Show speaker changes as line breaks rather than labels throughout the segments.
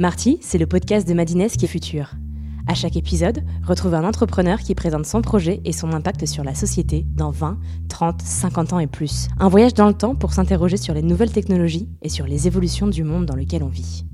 Marty, c'est le podcast de Madines qui est futur. À chaque épisode, retrouve un entrepreneur qui présente son projet et son impact sur la société dans 20, 30, 50 ans et plus. Un voyage dans le temps pour s'interroger sur les nouvelles technologies et sur les évolutions du monde dans lequel on vit.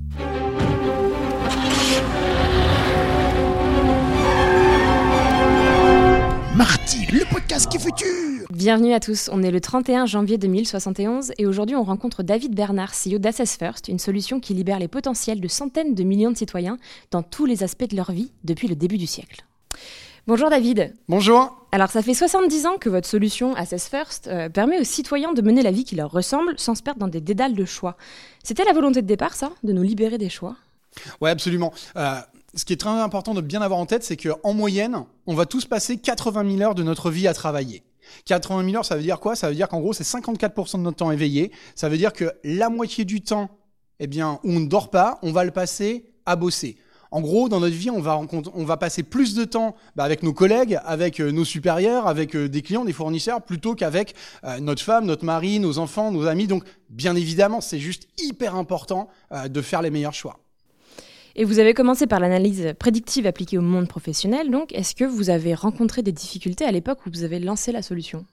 Marty, le podcast qui est futur
Bienvenue à tous, on est le 31 janvier 2071 et aujourd'hui on rencontre David Bernard, CEO d'Assess First, une solution qui libère les potentiels de centaines de millions de citoyens dans tous les aspects de leur vie depuis le début du siècle. Bonjour David.
Bonjour.
Alors ça fait 70 ans que votre solution Assess First euh, permet aux citoyens de mener la vie qui leur ressemble sans se perdre dans des dédales de choix. C'était la volonté de départ ça, de nous libérer des choix?
Ouais, absolument. Euh, ce qui est très important de bien avoir en tête, c'est qu'en moyenne, on va tous passer 80 000 heures de notre vie à travailler. 80 000 heures, ça veut dire quoi? Ça veut dire qu'en gros, c'est 54% de notre temps éveillé. Ça veut dire que la moitié du temps, eh bien, où on ne dort pas, on va le passer à bosser. En gros, dans notre vie, on va, on va passer plus de temps bah, avec nos collègues, avec euh, nos supérieurs, avec euh, des clients, des fournisseurs, plutôt qu'avec euh, notre femme, notre mari, nos enfants, nos amis. Donc, bien évidemment, c'est juste hyper important de faire les meilleurs choix.
Et vous avez commencé par l'analyse prédictive appliquée au monde professionnel, donc est-ce que vous avez rencontré des difficultés à l'époque où vous avez lancé la solution?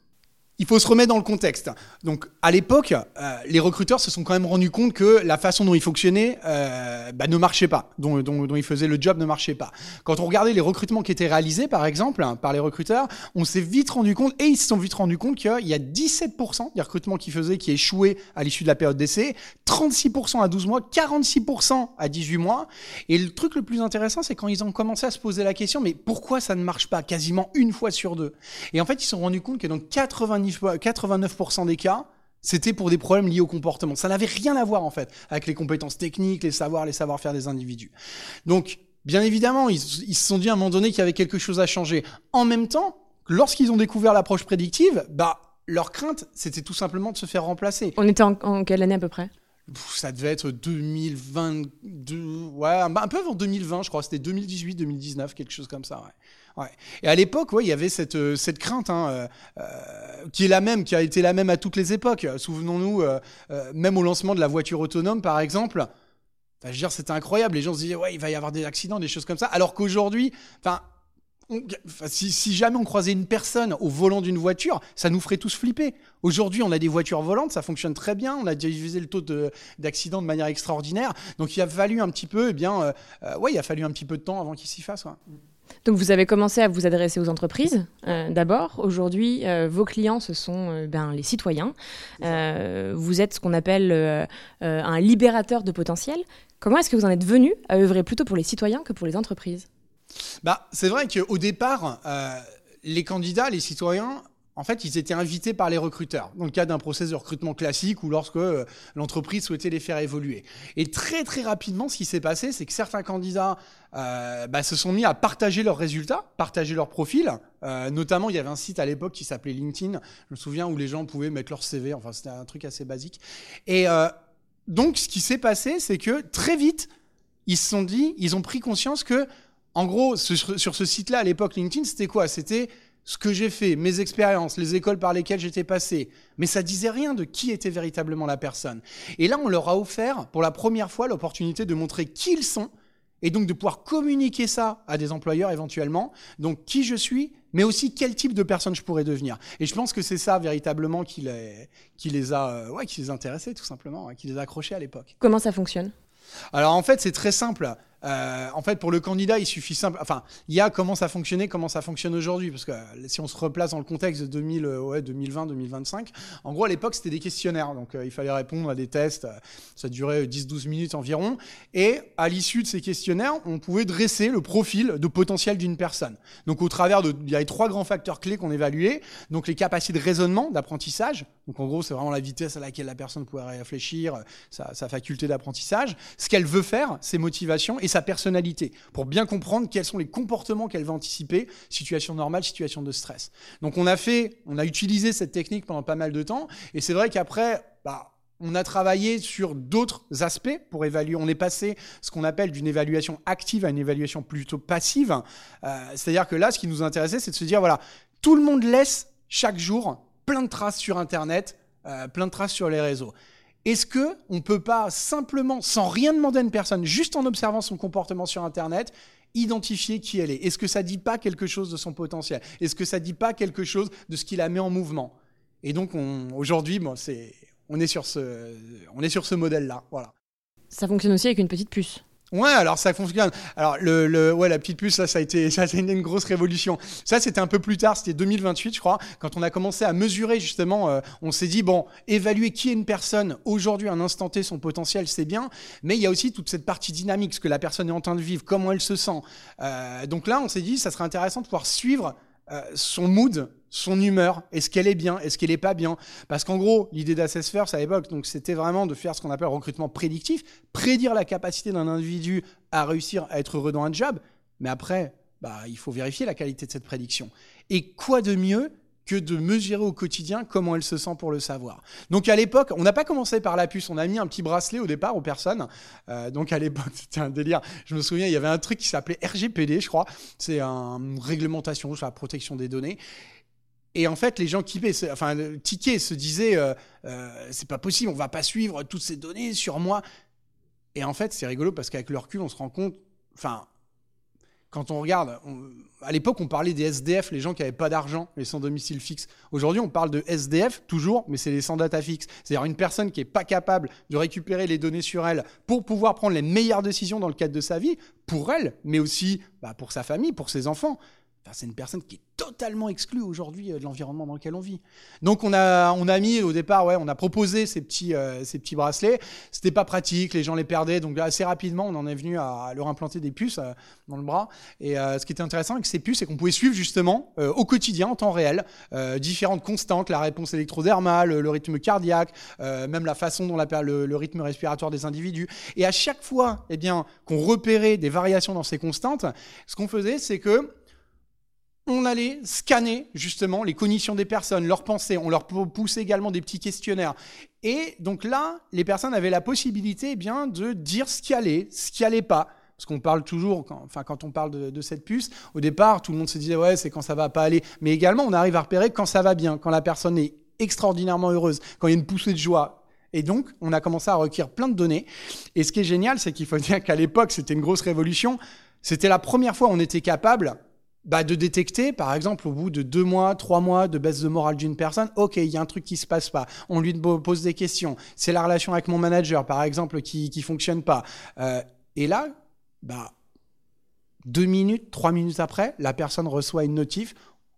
Il faut se remettre dans le contexte. Donc, à l'époque, euh, les recruteurs se sont quand même rendus compte que la façon dont ils fonctionnaient euh, bah, ne marchait pas, dont, ils faisaient le job ne marchait pas. Quand on regardait les recrutements qui étaient réalisés, par exemple, hein, par les recruteurs, on s'est vite rendu compte, et ils se sont vite rendus compte qu'il y a 17% des recrutements qu'ils faisaient qui échouaient à l'issue de la période d'essai, 36% à 12 mois, 46% à 18 mois. Et le truc le plus intéressant, c'est quand ils ont commencé à se poser la question, mais pourquoi ça ne marche pas quasiment une fois sur deux? Et en fait, ils se sont rendus compte que dans 90 89% des cas, c'était pour des problèmes liés au comportement. Ça n'avait rien à voir en fait avec les compétences techniques, les savoirs, les savoir-faire des individus. Donc, bien évidemment, ils, se sont dit à un moment donné qu'il y avait quelque chose à changer. En même temps, lorsqu'ils ont découvert l'approche prédictive, bah leur crainte, c'était tout simplement de se faire remplacer.
On était en, quelle année à peu près?
Ça devait être 2022, ouais, un peu avant 2020, je crois. C'était 2018, 2019, quelque chose comme ça. Ouais. Et à l'époque, ouais, il y avait cette, euh, cette crainte, hein, euh, euh, qui est la même, qui a été la même à toutes les époques. Souvenons-nous, même au lancement de la voiture autonome, par exemple. Je dire, c'était incroyable. Les gens se disaient, ouais, il va y avoir des accidents, des choses comme ça. Alors qu'aujourd'hui, enfin, si, jamais on croisait une personne au volant d'une voiture, ça nous ferait tous flipper. Aujourd'hui, on a des voitures volantes, ça fonctionne très bien, on a divisé le taux d'accidents de, manière extraordinaire. Donc il a fallu un petit peu, eh bien, ouais, il a fallu un petit peu de temps avant qu'il s'y fasse.
Donc vous avez commencé à vous adresser aux entreprises euh, d'abord. Aujourd'hui, euh, vos clients, ce sont euh, ben, les citoyens. Vous êtes ce qu'on appelle un libérateur de potentiel. Comment est-ce que vous en êtes venu à œuvrer plutôt pour les citoyens que pour les entreprises?
Bah, C'est vrai qu'au départ, les candidats, les citoyens en fait, ils étaient invités par les recruteurs, dans le cadre d'un process de recrutement classique ou lorsque euh, l'entreprise souhaitait les faire évoluer. Et très très rapidement, ce qui s'est passé, c'est que certains candidats euh, bah, se sont mis à partager leurs résultats, partager leurs profils. Euh, notamment, il y avait un site à l'époque qui s'appelait LinkedIn, je me souviens, où les gens pouvaient mettre leur CV, enfin c'était un truc assez basique. Et euh, donc, ce qui s'est passé, c'est que très vite, ils se sont dit, ils ont pris conscience que, en gros, sur, sur ce site-là, à l'époque, LinkedIn, c'était quoi? C'était ce que j'ai fait, mes expériences, les écoles par lesquelles j'étais passé, mais ça disait rien de qui était véritablement la personne. Et là, on leur a offert pour la première fois l'opportunité de montrer qui ils sont et donc de pouvoir communiquer ça à des employeurs éventuellement, donc qui je suis, mais aussi quel type de personne je pourrais devenir. Et je pense que c'est ça véritablement qui les, qui les a, euh, ouais, qui les intéressés tout simplement, hein, qui les a accrochés à l'époque.
Comment ça fonctionne?
Alors en fait, c'est très simple. Euh, en fait, pour le candidat, il suffit simple. Enfin, il y a comment ça fonctionnait, comment ça fonctionne aujourd'hui, parce que euh, si on se replace dans le contexte de 2000, euh, ouais, 2020, 2025, en gros, à l'époque, c'était des questionnaires, donc il fallait répondre à des tests. ça durait 10-12 minutes environ, et à l'issue de ces questionnaires, on pouvait dresser le profil de potentiel d'une personne. Donc, au travers de, il y avait trois grands facteurs clés qu'on évaluait. Donc, les capacités de raisonnement, d'apprentissage. Donc, en gros, c'est vraiment la vitesse à laquelle la personne pouvait réfléchir, sa, faculté d'apprentissage, ce qu'elle veut faire, ses motivations sa personnalité, pour bien comprendre quels sont les comportements qu'elle va anticiper, situation normale, situation de stress. Donc on a fait, on a utilisé cette technique pendant pas mal de temps, et c'est vrai qu'après, bah, on a travaillé sur d'autres aspects pour évaluer. On est passé ce qu'on appelle d'une évaluation active à une évaluation plutôt passive. Euh, C'est-à-dire que là, ce qui nous intéressait, c'est de se dire, voilà, tout le monde laisse chaque jour plein de traces sur Internet, euh, plein de traces sur les réseaux. Est-ce que on peut pas simplement, sans rien demander à une personne, juste en observant son comportement sur Internet, identifier qui elle est? Est-ce que ça dit pas quelque chose de son potentiel? Est-ce que ça dit pas quelque chose de ce qu'il a mis en mouvement? Et donc aujourd'hui, on est sur ce, on est sur ce modèle-là, voilà.
Ça fonctionne aussi avec une petite puce.
Ouais, alors ça fonctionne. Alors le, le ouais, la petite puce, ça, ça a été, ça a été une grosse révolution. Ça, c'était un peu plus tard, c'était 2028, je crois, quand on a commencé à mesurer justement. Euh, on s'est dit bon, évaluer qui est une personne aujourd'hui, un instant T, son potentiel, c'est bien, mais il y a aussi toute cette partie dynamique, ce que la personne est en train de vivre, comment elle se sent. Euh, donc là, on s'est dit, ça serait intéressant de pouvoir suivre euh, son mood, son humeur, est-ce qu'elle est bien, est-ce qu'elle est pas bien? Parce qu'en gros, l'idée d'Assess à l'époque, donc c'était vraiment de faire ce qu'on appelle recrutement prédictif, prédire la capacité d'un individu à réussir à être heureux dans un job, mais après, bah, il faut vérifier la qualité de cette prédiction. Et quoi de mieux que de mesurer au quotidien comment elle se sent pour le savoir. Donc à l'époque, on n'a pas commencé par la puce, on a mis un petit bracelet au départ aux personnes. Euh, donc à l'époque, c'était un délire. Je me souviens, il y avait un truc qui s'appelait RGPD, je crois. C'est une réglementation sur la protection des données. Et en fait, les gens qui enfin, tickets se disaient, euh, euh, c'est pas possible, on va pas suivre toutes ces données sur moi. Et en fait, c'est rigolo parce qu'avec le recul, on se rend compte, enfin, quand on regarde, à l'époque, on parlait des SDF, les gens qui n'avaient pas d'argent, les sans domicile fixe. Aujourd'hui, on parle de SDF, toujours, mais c'est les sans data fixe. C'est-à-dire une personne qui n'est pas capable de récupérer les données sur elle pour pouvoir prendre les meilleures décisions dans le cadre de sa vie, pour elle, mais aussi bah, pour sa famille, pour ses enfants c'est une personne qui est totalement exclue aujourd'hui euh, de l'environnement dans lequel on vit. Donc on a, on a mis au départ, ouais, on a proposé ces petits, euh, ces petits bracelets. C'était pas pratique, les gens les perdaient, donc assez rapidement on en est venu à leur implanter des puces euh, dans le bras. Et ce qui était intéressant avec ces puces, c'est qu'on pouvait suivre justement au quotidien, en temps réel, différentes constantes, la réponse électrodermale, le rythme cardiaque, même la façon dont la, le, le, rythme respiratoire des individus. Et à chaque fois, eh bien, qu'on repérait des variations dans ces constantes, ce qu'on faisait, c'est que on allait scanner justement les cognitions des personnes, leurs pensées, on leur poussait également des petits questionnaires. Et donc là, les personnes avaient la possibilité eh bien, de dire ce qui allait, ce qui allait pas. Parce qu'on parle toujours, quand, enfin quand on parle de, cette puce, au départ, tout le monde se disait ouais, c'est quand ça va pas aller. Mais également, on arrive à repérer quand ça va bien, quand la personne est extraordinairement heureuse, quand il y a une poussée de joie. Et donc, on a commencé à recueillir plein de données. Et ce qui est génial, c'est qu'il faut dire qu'à l'époque, c'était une grosse révolution. C'était la première fois où on était capable bah, de détecter, par exemple, au bout de deux mois, trois mois de baisse de morale d'une personne, ok, il y a un truc qui se passe pas. On lui pose des questions. C'est la relation avec mon manager, par exemple, qui qui fonctionne pas. Euh, et là, bah, deux minutes, trois minutes après, la personne reçoit une notif.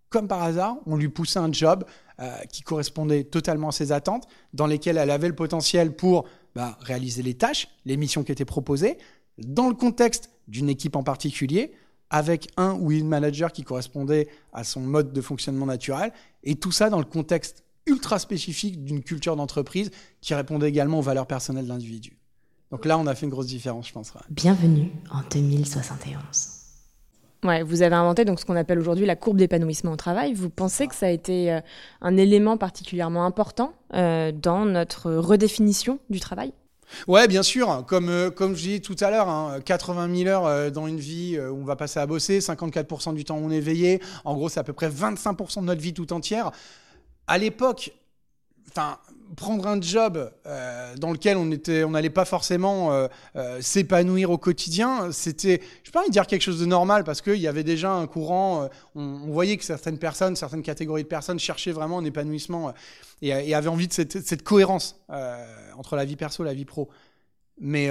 Comme par hasard, on lui poussait un job euh, qui correspondait totalement à ses attentes, dans lesquelles elle avait le potentiel pour bah, réaliser les tâches, les missions qui étaient proposées, dans le contexte d'une équipe en particulier, avec un ou une manager qui correspondait à son mode de fonctionnement naturel, et tout ça dans le contexte ultra spécifique d'une culture d'entreprise qui répondait également aux valeurs personnelles de l'individu. Donc là, on a fait une grosse différence, je pense.
Bienvenue en 2071.
Ouais, vous avez inventé donc ce qu'on appelle aujourd'hui la courbe d'épanouissement au travail. Vous pensez que ça a été euh, un élément particulièrement important euh, dans notre redéfinition du travail?
Ouais, bien sûr. Comme, euh, comme je disais tout à l'heure, hein, 80 000 heures euh, dans une vie euh, où on va passer à bosser, 54% du temps on est veillé. En gros, c'est à peu près 25% de notre vie tout entière. À l'époque, prendre un job euh, dans lequel on était, on n'allait pas forcément euh, euh, s'épanouir au quotidien, c'était, je peux pas dire quelque chose de normal parce qu'il y avait déjà un courant. On, voyait que certaines personnes, certaines catégories de personnes cherchaient vraiment un épanouissement et, et, avaient envie de cette, cette cohérence entre la vie perso et la vie pro. Mais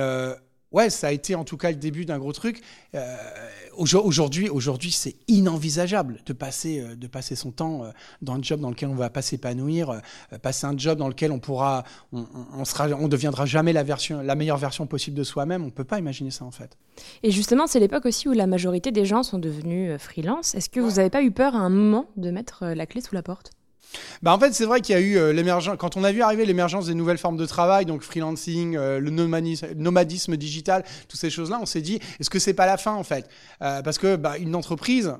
ouais, ça a été en tout cas le début d'un gros truc. Euh, aujourd'hui, aujourd'hui, c'est inenvisageable de passer, euh, de passer son temps euh, dans un job dans lequel on va pas s'épanouir, passer un job dans lequel on pourra, on, on, sera, on deviendra jamais la version, la meilleure version possible de soi-même. On peut pas imaginer ça en fait.
Et justement, c'est l'époque aussi où la majorité des gens sont devenus freelance. Est-ce que vous n'avez pas eu peur à un moment de mettre la clé sous la porte?
Bah en fait, c'est vrai qu'il y a eu euh, l'émergence, quand on a vu arriver l'émergence des nouvelles formes de travail, donc freelancing, euh, le nomadisme, digital, toutes ces choses-là, on s'est dit, est-ce que c'est pas la fin en fait? Euh, Parce que bah, une entreprise,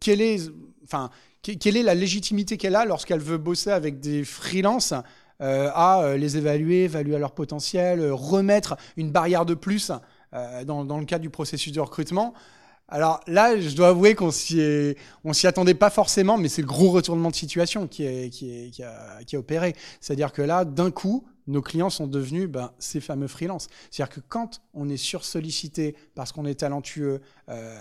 quelle est, enfin, quelle est la légitimité qu'elle a lorsqu'elle veut bosser avec des freelances à les évaluer, évaluer leur potentiel, remettre une barrière de plus dans, dans le cadre du processus de recrutement? Alors là, je dois avouer qu'on s'y on s'y attendait pas forcément, mais c'est le gros retournement de situation qui est, qui est, qui a, qui a opéré. C'est-à-dire que là, d'un coup, nos clients sont devenus ben, ces fameux freelances. C'est-à-dire que quand on est sursollicité parce qu'on est talentueux, euh,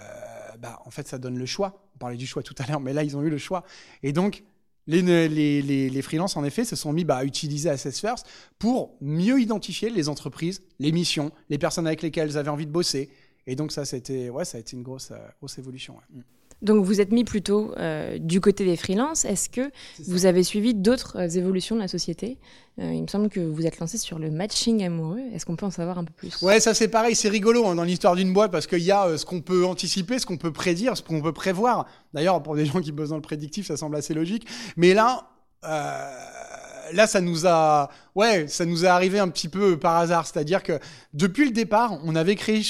ben, en fait, ça donne le choix. On parlait du choix tout à l'heure, mais là, ils ont eu le choix. Et donc, les, les, les, les freelances, en effet, se sont mis bah, à utiliser Assess First pour mieux identifier les entreprises, les missions, les personnes avec lesquelles ils avaient envie de bosser. Et donc, ça, c'était, ouais, ça a été une grosse, euh, grosse évolution. Ouais.
Donc vous êtes mis plutôt euh, du côté des freelances. Est-ce que vous avez suivi d'autres euh, évolutions de la société? Euh, Il me semble que vous êtes lancé sur le matching amoureux. Est-ce qu'on peut en savoir un peu plus?
Ouais, ça c'est pareil, c'est rigolo hein, dans l'histoire d'une boîte parce qu'il y a ce qu'on peut anticiper, ce qu'on peut prédire, ce qu'on peut prévoir. D'ailleurs, pour des gens qui bossent dans le prédictif, ça semble assez logique. Mais là, là, ça nous a, ouais, ça nous est arrivé un petit peu par hasard. C'est-à-dire que depuis le départ, on avait créé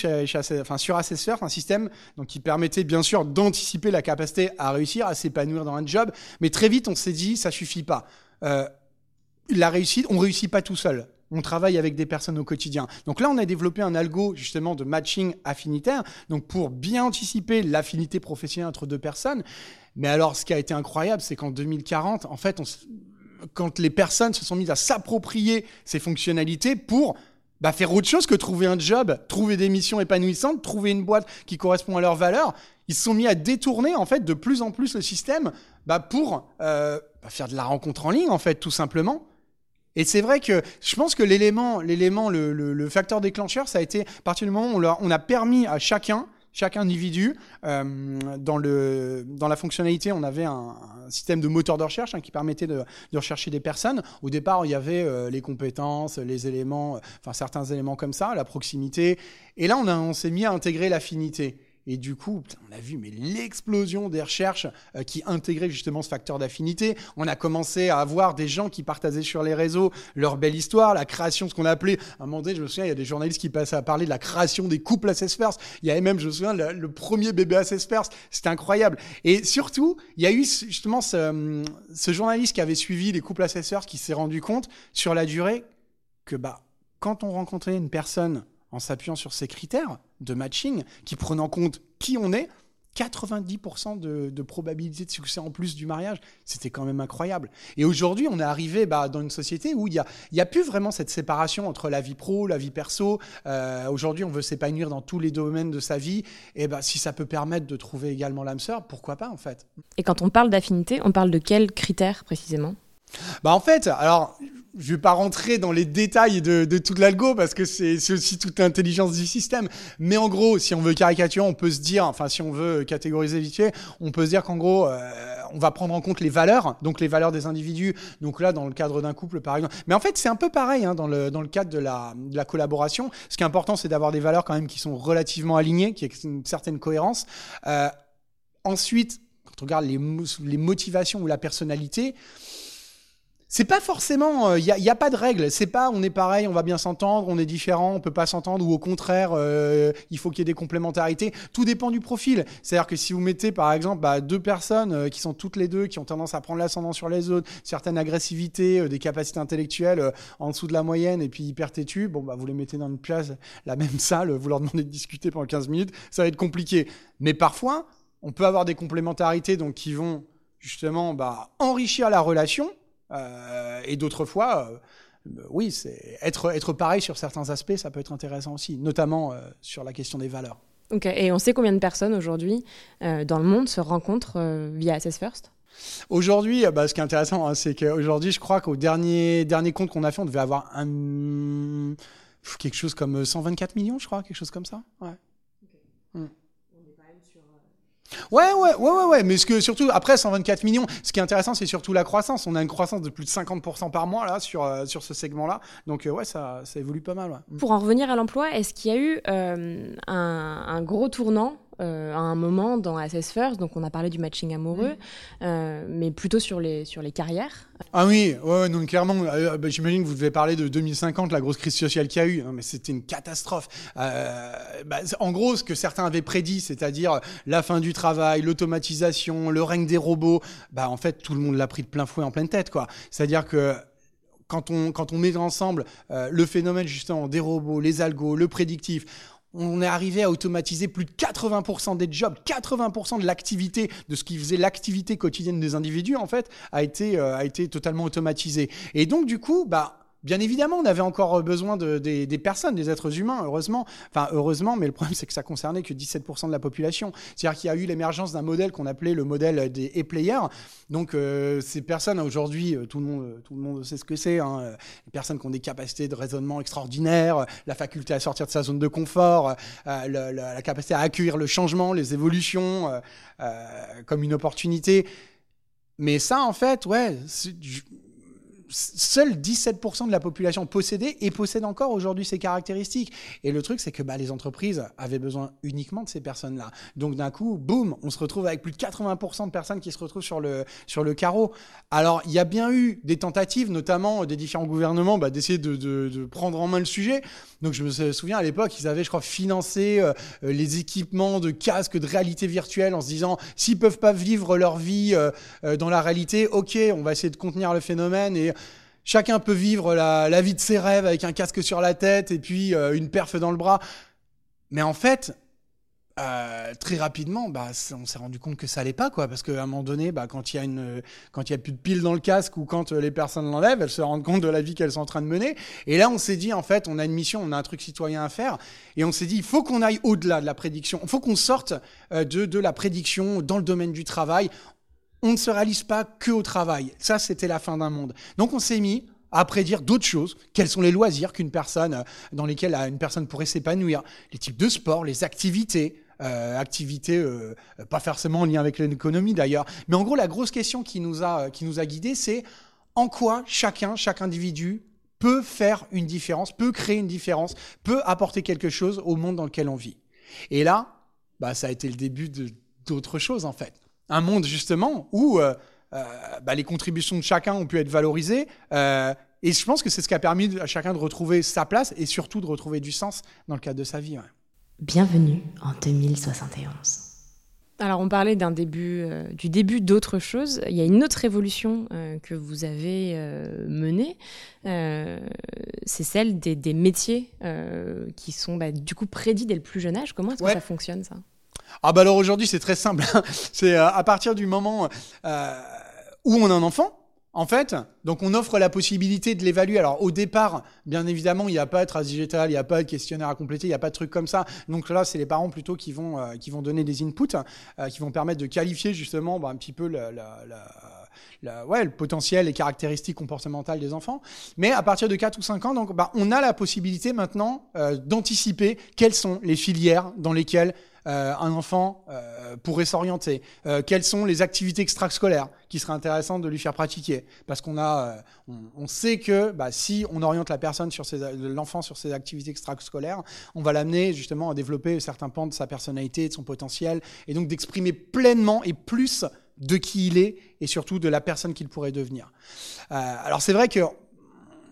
enfin, sur Assessor un système donc, qui permettait bien sûr d'anticiper la capacité à réussir, à s'épanouir dans un job. Mais très vite, on s'est dit, ça suffit pas. Euh, la réussite, on réussit pas tout seul. On travaille avec des personnes au quotidien. Donc là, on a développé un algo justement de matching affinitaire, donc pour bien anticiper l'affinité professionnelle entre deux personnes. Mais alors, ce qui a été incroyable, c'est qu'en 2040, en fait, on, quand les personnes se sont mises à s'approprier ces fonctionnalités pour bah, faire autre chose que trouver un job, trouver des missions épanouissantes, trouver une boîte qui correspond à leurs valeurs. Ils se sont mis à détourner en fait de plus en plus le système bah, pour euh, bah, faire de la rencontre en ligne en fait tout simplement. Et c'est vrai que je pense que l'élément, l'élément, le, le, facteur déclencheur, ça a été à partir du moment où on a permis à chacun chaque individu. Euh, dans, le, dans la fonctionnalité, on avait un, système de moteur de recherche hein, qui permettait de, rechercher des personnes. Au départ, il y avait euh, les compétences, les éléments, euh, enfin certains éléments comme ça, la proximité. Et là, on s'est mis à intégrer l'affinité. Et du coup, on a vu mais l'explosion des recherches euh, qui intégraient justement ce facteur d'affinité. On a commencé à avoir des gens qui partageaient sur les réseaux leur belle histoire, la création, ce qu'on appelait, à un moment donné, je me souviens, il y a des journalistes qui passaient à parler de la création des couples Assess First. Il y avait même, je me souviens, le, premier bébé Assess First. C'était incroyable. Et surtout, il y a eu justement ce, ce journaliste qui avait suivi les couples Assess First qui s'est rendu compte sur la durée que bah, quand on rencontrait une personne en s'appuyant sur ces critères de matching qui prennent en compte qui on est, 90% de, probabilité de succès en plus du mariage, c'était quand même incroyable. Et aujourd'hui, on est arrivé bah, dans une société où il n'y a, y a plus vraiment cette séparation entre la vie pro, la vie perso. Euh, aujourd'hui, on veut s'épanouir dans tous les domaines de sa vie. Et bah, si ça peut permettre de trouver également l'âme sœur, pourquoi pas en fait?
Et quand on parle d'affinité, on parle de quels critères précisément?
Bah en fait, alors je vais pas rentrer dans les détails de, de l'algo parce que c'est aussi toute l'intelligence du système. Mais en gros, si on veut caricaturer, on peut se dire, enfin si on veut catégoriser vite fait, on peut se dire qu'en gros, euh, on va prendre en compte les valeurs, donc les valeurs des individus. Donc là, dans le cadre d'un couple, par exemple. Mais en fait, c'est un peu pareil hein, dans, le, dans le cadre de la, de la collaboration. Ce qui est important, c'est d'avoir des valeurs quand même qui sont relativement alignées, qui aient une certaine cohérence. Euh, ensuite, quand on regarde les, les motivations ou la personnalité, c'est pas forcément, il euh, n'y a, a, pas de règle. C'est pas, on est pareil, on va bien s'entendre, on est différent, on peut pas s'entendre, ou au contraire, euh, il faut qu'il y ait des complémentarités. Tout dépend du profil. C'est-à-dire que si vous mettez, par exemple, bah, deux personnes euh, qui sont toutes les deux, qui ont tendance à prendre l'ascendant sur les autres, certaines agressivités, des capacités intellectuelles en dessous de la moyenne, et puis hyper têtues, bon, bah, vous les mettez dans une pièce, la même salle, vous leur demandez de discuter pendant 15 minutes, ça va être compliqué. Mais parfois, on peut avoir des complémentarités donc qui vont justement bah, enrichir la relation euh, et d'autres fois, euh, oui, c'est être, être pareil sur certains aspects, ça peut être intéressant aussi, notamment euh, sur la question des valeurs.
Ok, et on sait combien de personnes aujourd'hui dans le monde se rencontrent via Assess First?
Aujourd'hui, bah, ce qui est intéressant, hein, c'est qu'aujourd'hui, je crois qu'au dernier, dernier compte qu'on a fait, on devait avoir un, quelque chose comme 124 millions, je crois, quelque chose comme ça. Ouais. Ouais, ouais, ouais, ouais, ouais, mais ce que surtout après 124 millions, ce qui est intéressant, c'est surtout la croissance. On a une croissance de plus de 50% par mois là sur euh, sur ce segment-là, donc euh, ouais, ça, ça évolue pas mal.
Pour en revenir à l'emploi, est-ce qu'il y a eu euh, un, gros tournant euh, à un moment dans Assess First, donc on a parlé du matching amoureux, euh, mais plutôt sur les, sur les carrières.
Ah oui, ouais, non, clairement, euh, bah, j'imagine que vous devez parler de 2050, la grosse crise sociale qu'il y a eu, mais c'était une catastrophe. Bah, en gros, ce que certains avaient prédit, c'est-à-dire la fin du travail, l'automatisation, le règne des robots, bah, en fait, tout le monde l'a pris de plein fouet en pleine tête. quoi. C'est-à-dire que quand on, quand on met ensemble le phénomène justement des robots, les algos, le prédictif, on est arrivé à automatiser plus de 80% des jobs, 80% de l'activité, de ce qui faisait l'activité quotidienne des individus, en fait, a été, euh, totalement automatisé. Et donc, du coup, bah, Bien évidemment, on avait encore besoin de, des, personnes, des êtres humains, heureusement. Enfin, heureusement, mais le problème, c'est que ça concernait que 17% de la population. C'est-à-dire qu'il y a eu l'émergence d'un modèle qu'on appelait le modèle des e-players. Donc, euh, ces personnes, aujourd'hui, euh, tout, le monde, tout le monde sait ce que c'est. Hein, euh, les personnes qui ont des capacités de raisonnement extraordinaires, la faculté à sortir de sa zone de confort, euh, la, capacité à accueillir le changement, les évolutions euh, comme une opportunité. Mais ça, en fait, ouais seuls 17% de la population possédait et possède encore aujourd'hui ces caractéristiques. Et le truc, c'est que bah, les entreprises avaient besoin uniquement de ces personnes-là. Donc d'un coup, boum, on se retrouve avec plus de 80% de personnes qui se retrouvent sur le, carreau. Alors, il y a bien eu des tentatives, notamment des différents gouvernements, bah, d'essayer de, de, prendre en main le sujet. Donc je me souviens à l'époque, ils avaient, je crois, financé euh, les équipements de casques de réalité virtuelle en se disant, s'ils peuvent pas vivre leur vie euh, euh, dans la réalité, ok, on va essayer de contenir le phénomène Chacun peut vivre la, vie de ses rêves avec un casque sur la tête et puis euh, une perf dans le bras. Mais en fait, euh, très rapidement, bah, on s'est rendu compte que ça allait pas, quoi, parce qu'à un moment donné, bah, quand il y a a plus de piles dans le casque ou quand euh, les personnes l'enlèvent, elles se rendent compte de la vie qu'elles sont en train de mener. Et là, on s'est dit, en fait, on a une mission, on a un truc citoyen à faire, et on s'est dit, il faut qu'on aille au-delà de la prédiction, il faut qu'on sorte de la prédiction dans le domaine du travail on ne se réalise pas que au travail. Ça, c'était la fin d'un monde. Donc on s'est mis à prédire d'autres choses. Quels sont les loisirs qu'une personne, euh, dans lesquels euh, une personne pourrait s'épanouir, les types de sport, les activités. Euh, activités euh, pas forcément en lien avec l'économie d'ailleurs. Mais en gros, la grosse question qui nous a, qui nous a guidés, c'est en quoi chacun, chaque individu peut faire une différence, peut créer une différence, peut apporter quelque chose au monde dans lequel on vit. Et là, bah, ça a été le début d'autres choses en fait un monde justement où euh, euh, bah, les contributions de chacun ont pu être valorisées. Euh, et je pense que c'est ce qui a permis à chacun de retrouver sa place et surtout de retrouver du sens dans le cadre de sa vie. Ouais.
Bienvenue en 2071.
Alors on parlait d'un début, euh, du début d'autre chose. Il y a une autre révolution euh, que vous avez euh, menée, c'est celle des, des métiers qui sont bah, du coup prédits dès le plus jeune âge. Comment est-ce ouais. que ça fonctionne ça?
Ah bah alors aujourd'hui c'est très simple. c'est euh, à partir du moment euh, où on a un enfant, en fait, donc on offre la possibilité de l'évaluer. Alors au départ, bien évidemment, il n'y a pas de trace digitale, il n'y a pas de questionnaire à compléter, il n'y a pas de truc comme ça. Donc là, c'est les parents plutôt qui vont, euh, qui vont donner des inputs, qui vont permettre de qualifier justement bah, un petit peu ouais, le potentiel et caractéristiques comportementales des enfants. Mais à partir de 4 ou 5 ans, donc, bah, on a la possibilité maintenant d'anticiper quelles sont les filières dans lesquelles euh, un enfant euh, pourrait s'orienter euh, Quelles sont les activités extrascolaires qui seraient intéressantes de lui faire pratiquer? Parce qu'on a, euh, on, on, sait que bah, si on oriente la personne sur ses, l'enfant sur ses activités extrascolaires, on va l'amener justement à développer certains pans de sa personnalité, de son potentiel, et donc d'exprimer pleinement et plus de qui il est et surtout de la personne qu'il pourrait devenir. Euh, alors c'est vrai que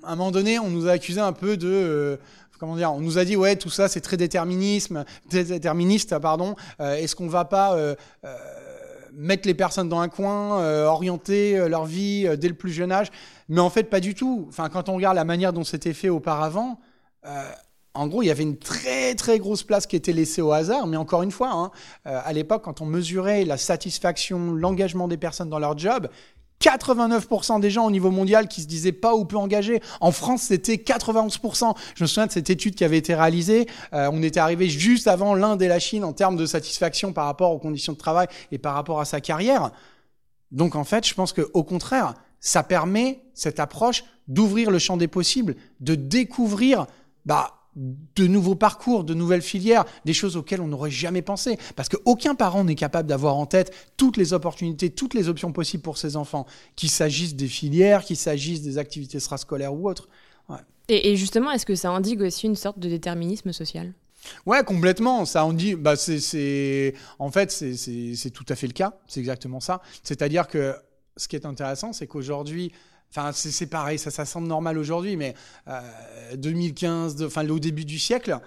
à un moment donné, on nous a accusé un peu de euh, comment dire, on nous a dit ouais tout ça c'est très déterminisme, déterministe pardon. Euh, Est-ce qu'on va pas euh, euh, mettre les personnes dans un coin, orienter leur vie dès le plus jeune âge? Mais en fait pas du tout. Enfin quand on regarde la manière dont c'était fait auparavant. En gros, il y avait une très très grosse place qui était laissée au hasard, mais encore une fois, hein, à l'époque, quand on mesurait la satisfaction, l'engagement des personnes dans leur job, 89% des gens au niveau mondial qui se disaient pas ou peu engagés. En France, c'était 91%. Je me souviens de cette étude qui avait été réalisée. Euh, on était arrivé juste avant l'Inde et la Chine en termes de satisfaction par rapport aux conditions de travail et par rapport à sa carrière. Donc en fait, je pense que au contraire, ça permet cette approche d'ouvrir le champ des possibles, de découvrir bah de nouveaux parcours, de nouvelles filières, des choses auxquelles on n'aurait jamais pensé. Parce qu'aucun parent n'est capable d'avoir en tête toutes les opportunités, toutes les options possibles pour ses enfants, qu'il s'agisse des filières, qu'il s'agisse des activités extrascolaires ou autres. Ouais.
Et, et, justement, est-ce que ça indique aussi une sorte de déterminisme social?
Ouais, complètement. Ça on dit, bah c'est, en fait, c'est tout à fait le cas. C'est exactement ça. C'est-à-dire que ce qui est intéressant, c'est qu'aujourd'hui, Enfin, c'est pareil, ça, semble normal aujourd'hui, mais euh, 2015, enfin au début du siècle,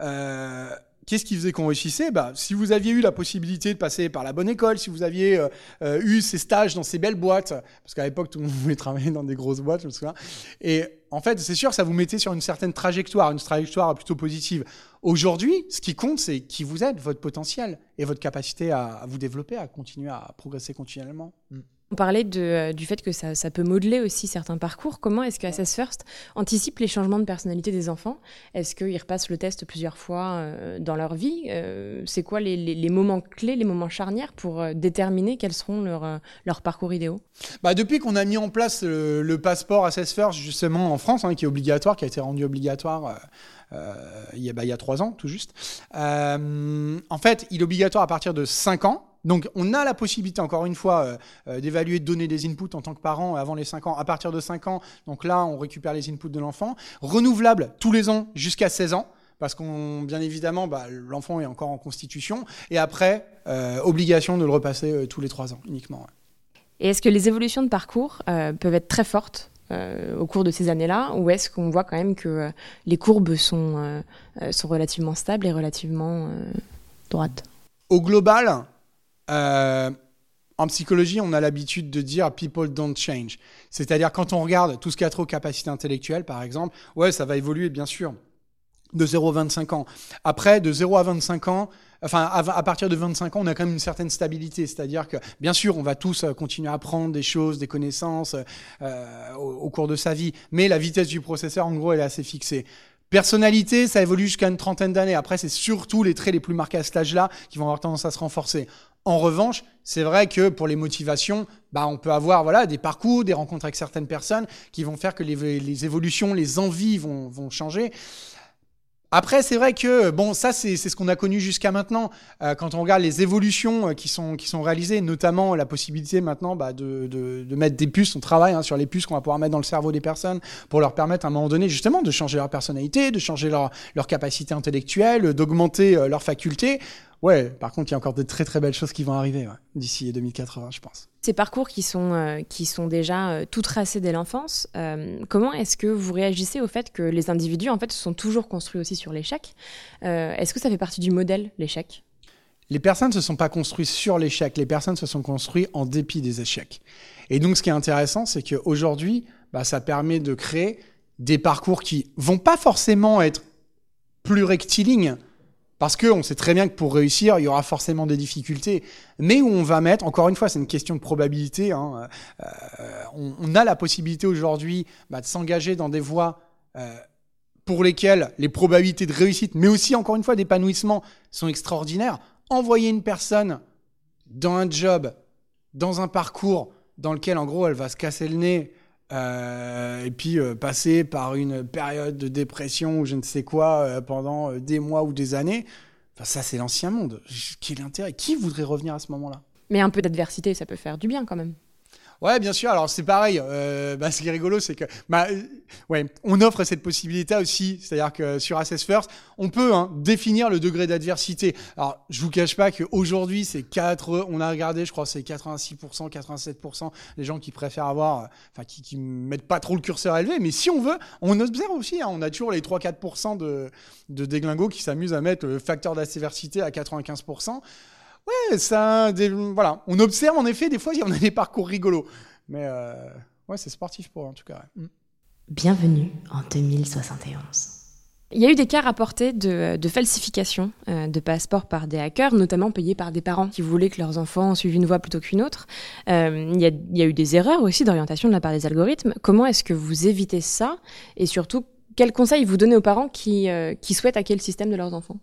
euh, qu'est-ce qui faisait qu'on réussissait? Bah, Si vous aviez eu la possibilité de passer par la bonne école, si vous aviez euh, eu ces stages dans ces belles boîtes, parce qu'à l'époque, tout le monde voulait travailler dans des grosses boîtes, je me souviens, et en fait, c'est sûr, ça vous mettait sur une certaine trajectoire, une trajectoire plutôt positive. Aujourd'hui, ce qui compte, c'est qui vous êtes, votre potentiel et votre capacité à, vous développer, à continuer à progresser continuellement. Mm.
On parlait de, du fait que ça, ça, peut modeler aussi certains parcours. Comment est-ce que Assess First anticipe les changements de personnalité des enfants? Est-ce qu'ils repassent le test plusieurs fois euh, dans leur vie? Euh, C'est quoi les, les, les, moments clés, les moments charnières pour euh, déterminer quels seront leurs leur parcours idéaux?
Bah, Depuis qu'on a mis en place le, le, passeport Assess First, justement en France, hein, qui est obligatoire, qui a été rendu obligatoire euh, il, y a, bah, il y a trois ans, tout juste. Euh, en fait, il est obligatoire à partir de 5 ans. Donc, on a la possibilité, encore une fois, euh, d'évaluer, de donner des inputs en tant que parent avant les 5 ans. À partir de 5 ans, donc là, on récupère les inputs de l'enfant. Renouvelable tous les ans jusqu'à 16 ans parce qu'on, bien évidemment, bah, l'enfant est encore en constitution, et après, euh, obligation de le repasser euh, tous les trois ans uniquement. Ouais.
Et est-ce que les évolutions de parcours euh, peuvent être très fortes euh, au cours de ces années-là, ou est-ce qu'on voit quand même que euh, les courbes sont, euh, sont relativement stables et relativement droites?
Au global, en psychologie, on a l'habitude de dire people don't change. C'est-à-dire quand on regarde tout ce qui a trop capacité intellectuelle, par exemple, ouais, ça va évoluer, bien sûr, de 0 à 25 ans. Après, de 0 à 25 ans, enfin, à, partir de 25 ans, on a quand même une certaine stabilité. C'est-à-dire que, bien sûr, on va tous euh, continuer à apprendre des choses, des connaissances euh, au, cours de sa vie, mais la vitesse du processeur, en gros, elle est assez fixée. Personnalité, ça évolue jusqu'à une trentaine d'années. Après, c'est surtout les traits les plus marqués à cet âge-là qui vont avoir tendance à se renforcer. En revanche, c'est vrai que pour les motivations, bah, on peut avoir voilà des parcours, des rencontres avec certaines personnes qui vont faire que les, évolutions, les envies vont, changer. Après, c'est vrai que bon, ça c'est ce qu'on a connu jusqu'à maintenant. Euh, quand on regarde les évolutions euh, qui sont réalisées, notamment la possibilité maintenant bah, de, mettre des puces, on travaille hein, sur les puces qu'on va pouvoir mettre dans le cerveau des personnes pour leur permettre à un moment donné justement de changer leur personnalité, de changer leur leur capacité intellectuelle, d'augmenter euh, leurs facultés. Ouais, par contre, il y a encore de très très belles choses qui vont arriver ouais, d'ici 2080, je pense.
Ces parcours qui sont, euh, qui sont déjà euh, tout tracés dès l'enfance, euh, comment est-ce que vous réagissez au fait que les individus en fait, se sont toujours construits aussi sur l'échec? Est-ce que ça fait partie du modèle, l'échec?
Les personnes ne se sont pas construites sur l'échec, les personnes se sont construites en dépit des échecs. Et donc ce qui est intéressant, c'est qu'aujourd'hui, bah, ça permet de créer des parcours qui vont pas forcément être plus rectilignes, parce qu'on sait très bien que pour réussir, il y aura forcément des difficultés, mais où on va mettre, encore une fois, c'est une question de probabilité, hein, euh, on, on, a la possibilité aujourd'hui bah, de s'engager dans des voies euh, pour lesquelles les probabilités de réussite, mais aussi, encore une fois, d'épanouissement sont extraordinaires. Envoyer une personne dans un job, dans un parcours dans lequel, en gros, elle va se casser le nez, euh, et puis euh, passer par une période de dépression ou je ne sais quoi euh, pendant des mois ou des années, enfin, ça c'est l'ancien monde. Quel intérêt? Qui voudrait revenir à ce moment-là?
Mais un peu d'adversité, ça peut faire du bien quand même.
Ouais, bien sûr. Alors c'est pareil. Euh, bah, ce qui est rigolo, c'est que, bah, ouais, on offre cette possibilité aussi. C'est-à-dire que sur Assess First, on peut hein, définir le degré d'adversité. Alors, je vous cache pas qu'aujourd'hui, c'est 4, on a regardé, je crois, c'est 86%, 87% les gens qui préfèrent avoir, enfin, qui, qui mettent pas trop le curseur élevé. Mais si on veut, on observe aussi. Hein, on a toujours les 3-4% de, de déglingos qui s'amusent à mettre le facteur d'adversité à 95%. Ouais, ça, des, voilà. On observe en effet, des fois, on a des parcours rigolos. Mais euh, ouais, c'est sportif pour eux, en tout cas. Ouais.
Bienvenue en 2071.
Il y a eu des cas rapportés de, de falsification euh, de passeports par des hackers, notamment payés par des parents qui voulaient que leurs enfants suivent une voie plutôt qu'une autre. Euh, il, y a, il y a eu des erreurs aussi d'orientation de la part des algorithmes. Comment est-ce que vous évitez ça? Et surtout, quels conseils vous donnez aux parents qui, euh, qui souhaitent hacker le système de leurs enfants?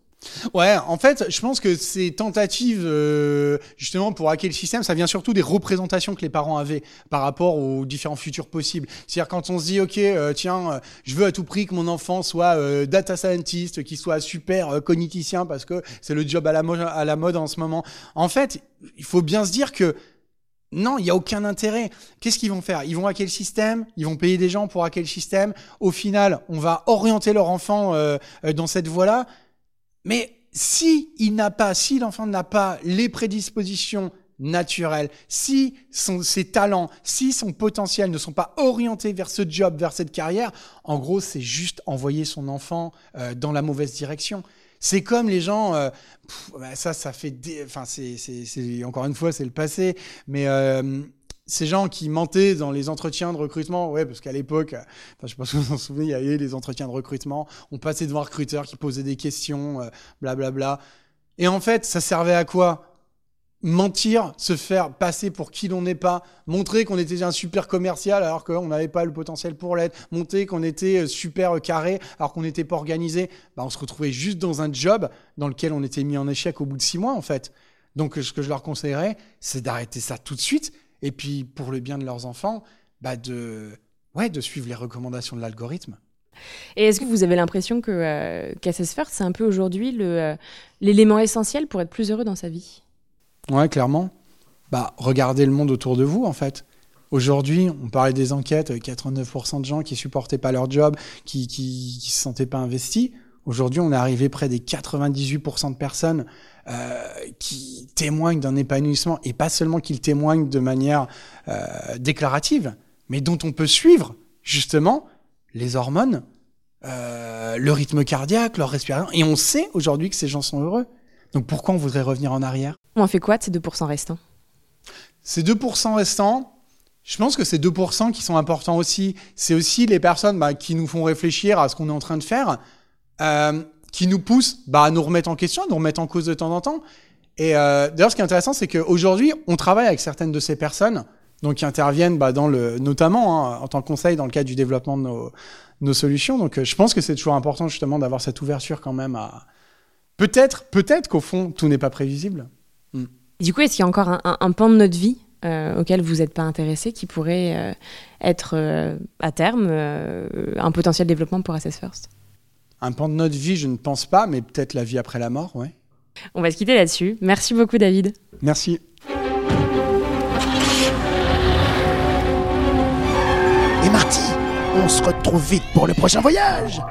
Ouais, en fait, je pense que ces tentatives, euh, justement, pour hacker le système, ça vient surtout des représentations que les parents avaient par rapport aux différents futurs possibles. C'est-à-dire quand on se dit, ok, euh, tiens, euh, je veux à tout prix que mon enfant soit euh, data scientist, qu'il soit super euh, cogniticien parce que c'est le job à la, mode, à la mode en ce moment. En fait, il faut bien se dire que non, il n'y a aucun intérêt. Qu'est-ce qu'ils vont faire? Ils vont hacker le système, ils vont payer des gens pour hacker le système. Au final, on va orienter leur enfant dans cette voie-là. Mais si il n'a pas, si l'enfant n'a pas les prédispositions naturelles, si son, ses talents, si son potentiel ne sont pas orientés vers ce job, vers cette carrière, en gros, c'est juste envoyer son enfant euh, dans la mauvaise direction. C'est comme les gens, euh, pff, ça, ça fait, des, enfin, c'est, c'est, encore une fois, c'est le passé, mais euh, ces gens qui mentaient dans les entretiens de recrutement, ouais, parce qu'à l'époque, enfin, je sais pas si vous vous en souvenez, il y avait les entretiens de recrutement, on passait devant un recruteur qui posait des questions, blablabla. Euh. Et en fait, ça servait à quoi? Mentir, se faire passer pour qui l'on n'est pas, montrer qu'on était un super commercial alors qu'on n'avait pas le potentiel pour l'être, montrer qu'on était euh, super carré alors qu'on n'était pas organisé, bah, on se retrouvait juste dans un job dans lequel on était mis en échec au bout de six mois en fait. Donc ce que je leur conseillerais, c'est d'arrêter ça tout de suite et puis pour le bien de leurs enfants, bah, de, ouais, de suivre les recommandations de l'algorithme.
Et est-ce que vous avez l'impression que euh, First, c'est un peu aujourd'hui euh, l'élément essentiel pour être plus heureux dans sa vie?
Ouais, clairement. Bah, regardez le monde autour de vous, en fait. Aujourd'hui, on parlait des enquêtes, 89% de gens qui supportaient pas leur job, qui, qui, qui se sentaient pas investis. Aujourd'hui, on est arrivé près des 98% de personnes euh, qui témoignent d'un épanouissement, et pas seulement qu'ils témoignent de manière euh, déclarative, mais dont on peut suivre justement les hormones, euh, le rythme cardiaque, leur respiration, et on sait aujourd'hui que ces gens sont heureux. Donc pourquoi on voudrait revenir en arrière?
On fait quoi de ces 2% restants?
Ces 2% restants, je pense que ces 2% qui sont importants aussi, c'est aussi les personnes bah, qui nous font réfléchir à ce qu'on est en train de faire, euh, qui nous poussent bah, à nous remettre en question, à nous remettre en cause de temps en temps. Et euh, d'ailleurs, ce qui est intéressant, c'est qu'aujourd'hui, on travaille avec certaines de ces personnes, donc qui interviennent bah, notamment hein, en tant que conseil dans le cadre du développement de nos, solutions. Donc, euh, je pense que c'est toujours important justement d'avoir cette ouverture quand même à, Peut-être, peut-être qu'au fond, tout n'est pas prévisible.
Hmm. Du coup, est-ce qu'il y a encore un, pan de notre vie auquel vous n'êtes pas intéressé qui pourrait être à terme un potentiel développement pour Assess First?
Un pan de notre vie, je ne pense pas, mais peut-être la vie après la mort, oui.
On va se quitter là-dessus. Merci beaucoup, David.
Merci.
Et Marty, on se retrouve vite pour le prochain voyage